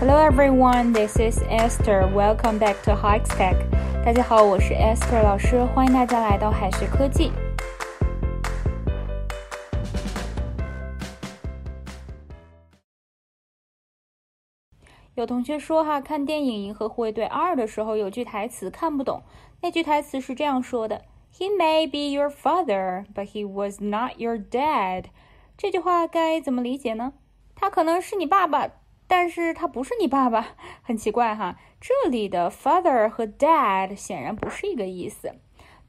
Hello everyone, this is Esther. Welcome back to Hikes Tech. 大家好，我是 Esther 老师，欢迎大家来到海学科技。有同学说哈，看电影《银河护卫队二》的时候，有句台词看不懂。那句台词是这样说的：“He may be your father, but he was not your dad。”这句话该怎么理解呢？他可能是你爸爸。但是他不是你爸爸，很奇怪哈。这里的 father 和 dad 显然不是一个意思，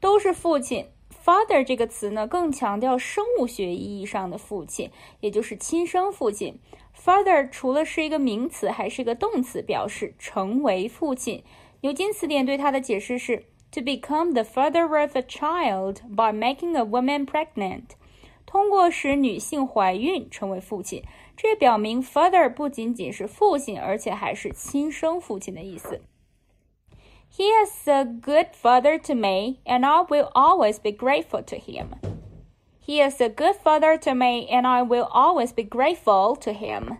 都是父亲。father 这个词呢，更强调生物学意义上的父亲，也就是亲生父亲。father 除了是一个名词，还是一个动词，表示成为父亲。牛津词典对它的解释是：to become the father of a child by making a woman pregnant。通过使女性怀孕成为父亲，这也表明 father 不仅仅是父亲，而且还是亲生父亲的意思。He is a good father to me, and I will always be grateful to him. He is a good father to me, and I will always be grateful to him.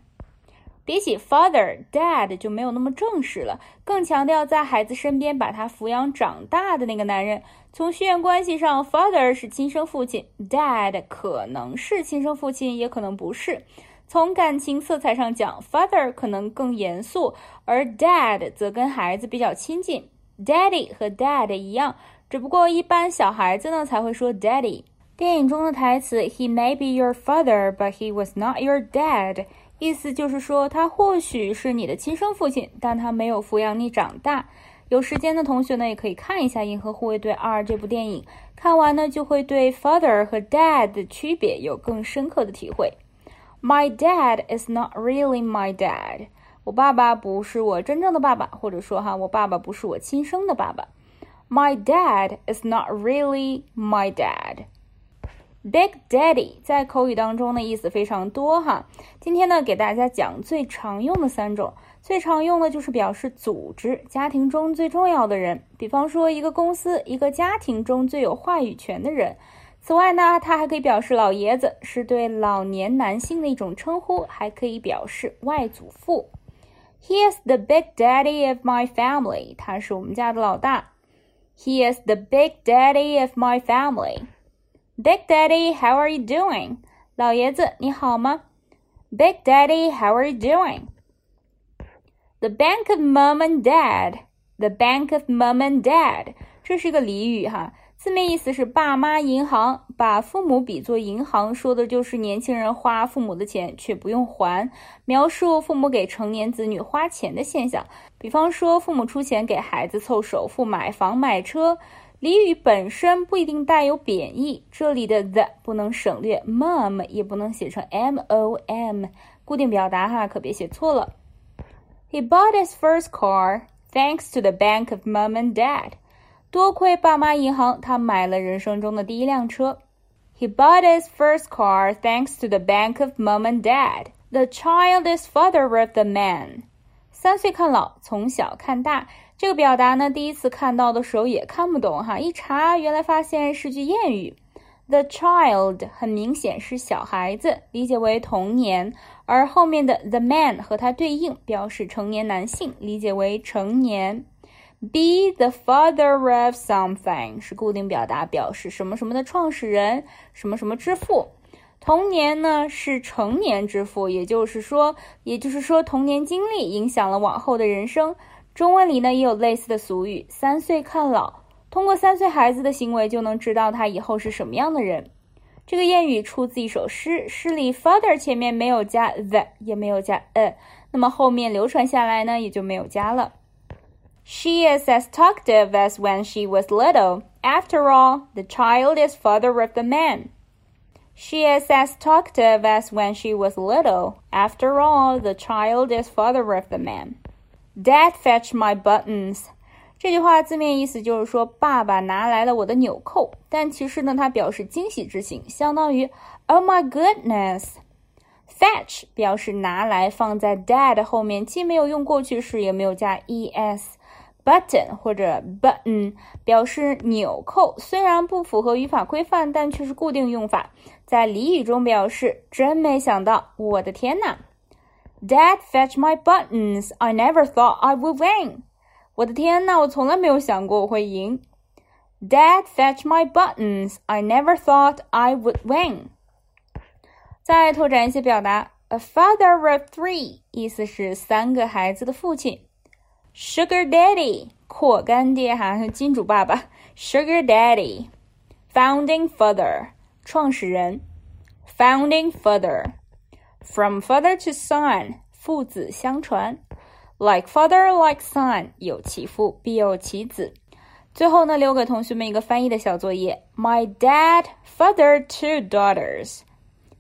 比起 father dad 就没有那么正式了，更强调在孩子身边把他抚养长大的那个男人。从血缘关系上，father 是亲生父亲，dad 可能是亲生父亲，也可能不是。从感情色彩上讲，father 可能更严肃，而 dad 则跟孩子比较亲近。daddy 和 dad 一样，只不过一般小孩子呢才会说 daddy。电影中的台词 He may be your father, but he was not your dad。意思就是说，他或许是你的亲生父亲，但他没有抚养你长大。有时间的同学呢，也可以看一下《银河护卫队二》这部电影，看完呢就会对 father 和 dad 的区别有更深刻的体会。My dad is not really my dad。我爸爸不是我真正的爸爸，或者说哈，我爸爸不是我亲生的爸爸。My dad is not really my dad。Big Daddy 在口语当中的意思非常多哈，今天呢给大家讲最常用的三种，最常用的就是表示组织家庭中最重要的人，比方说一个公司、一个家庭中最有话语权的人。此外呢，它还可以表示老爷子，是对老年男性的一种称呼，还可以表示外祖父。He is the big daddy of my family，他是我们家的老大。He is the big daddy of my family。Big Daddy, how are you doing? 老爷子，你好吗？Big Daddy, how are you doing? The bank of mom and dad. The bank of mom and dad. 这是一个俚语哈，字面意思是爸妈银行。把父母比作银行，说的就是年轻人花父母的钱却不用还，描述父母给成年子女花钱的现象。比方说，父母出钱给孩子凑首付买房买车。俚语本身不一定带有贬义，这里的 the 不能省略，mom 也不能写成 m o m，固定表达哈，可别写错了。He bought his first car thanks to the bank of mom and dad。多亏爸妈银行，他买了人生中的第一辆车。He bought his first car thanks to the bank of mom and dad. The child is father of the man。三岁看老，从小看大。这个表达呢，第一次看到的时候也看不懂哈，一查原来发现是句谚语。The child 很明显是小孩子，理解为童年，而后面的 the man 和它对应，表示成年男性，理解为成年。Be the father of something 是固定表达，表示什么什么的创始人，什么什么之父。童年呢是成年之父，也就是说，也就是说童年经历影响了往后的人生。中文里呢也有类似的俗语“三岁看老”，通过三岁孩子的行为就能知道他以后是什么样的人。这个谚语出自一首诗，诗里 father 前面没有加 the，也没有加 a，那么后面流传下来呢也就没有加了。She is as talkative as when she was little. After all, the child is father of the man. She is as talkative as when she was little. After all, the child is father of the man. Dad fetch my buttons。这句话字面意思就是说，爸爸拿来了我的纽扣。但其实呢，它表示惊喜之情，相当于 Oh my goodness。Fetch 表示拿来，放在 dad 后面，既没有用过去式，也没有加 es。Button 或者 button 表示纽扣，虽然不符合语法规范，但却是固定用法，在俚语中表示真没想到，我的天呐！Dad fetch my buttons. I never thought I would win. 我的天呐，我从来没有想过我会赢。Dad fetch my buttons. I never thought I would win. 再拓展一些表达，a father of three 意思是三个孩子的父亲。Sugar daddy 阔干爹哈是金主爸爸。Sugar daddy. Founding father 创始人。Founding father. From father to son，父子相传。Like father, like son，有其父必有其子。最后呢，留给同学们一个翻译的小作业。My dad father two daughters。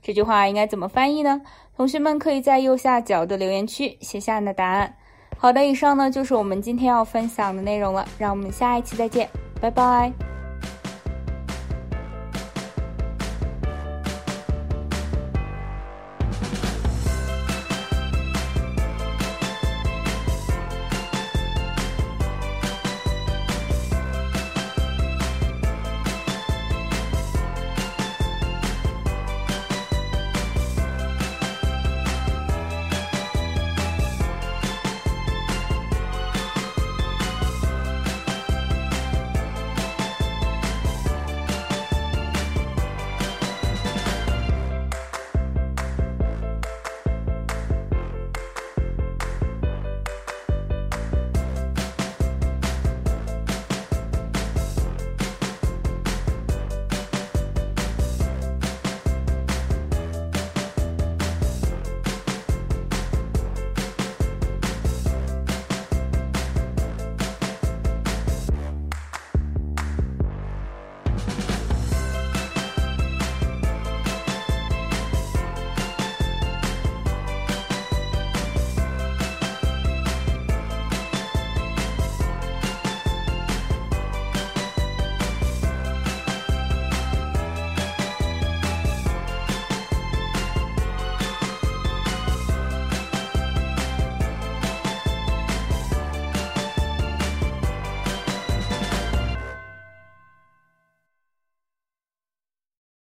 这句话应该怎么翻译呢？同学们可以在右下角的留言区写下你的答案。好的，以上呢就是我们今天要分享的内容了。让我们下一期再见，拜拜。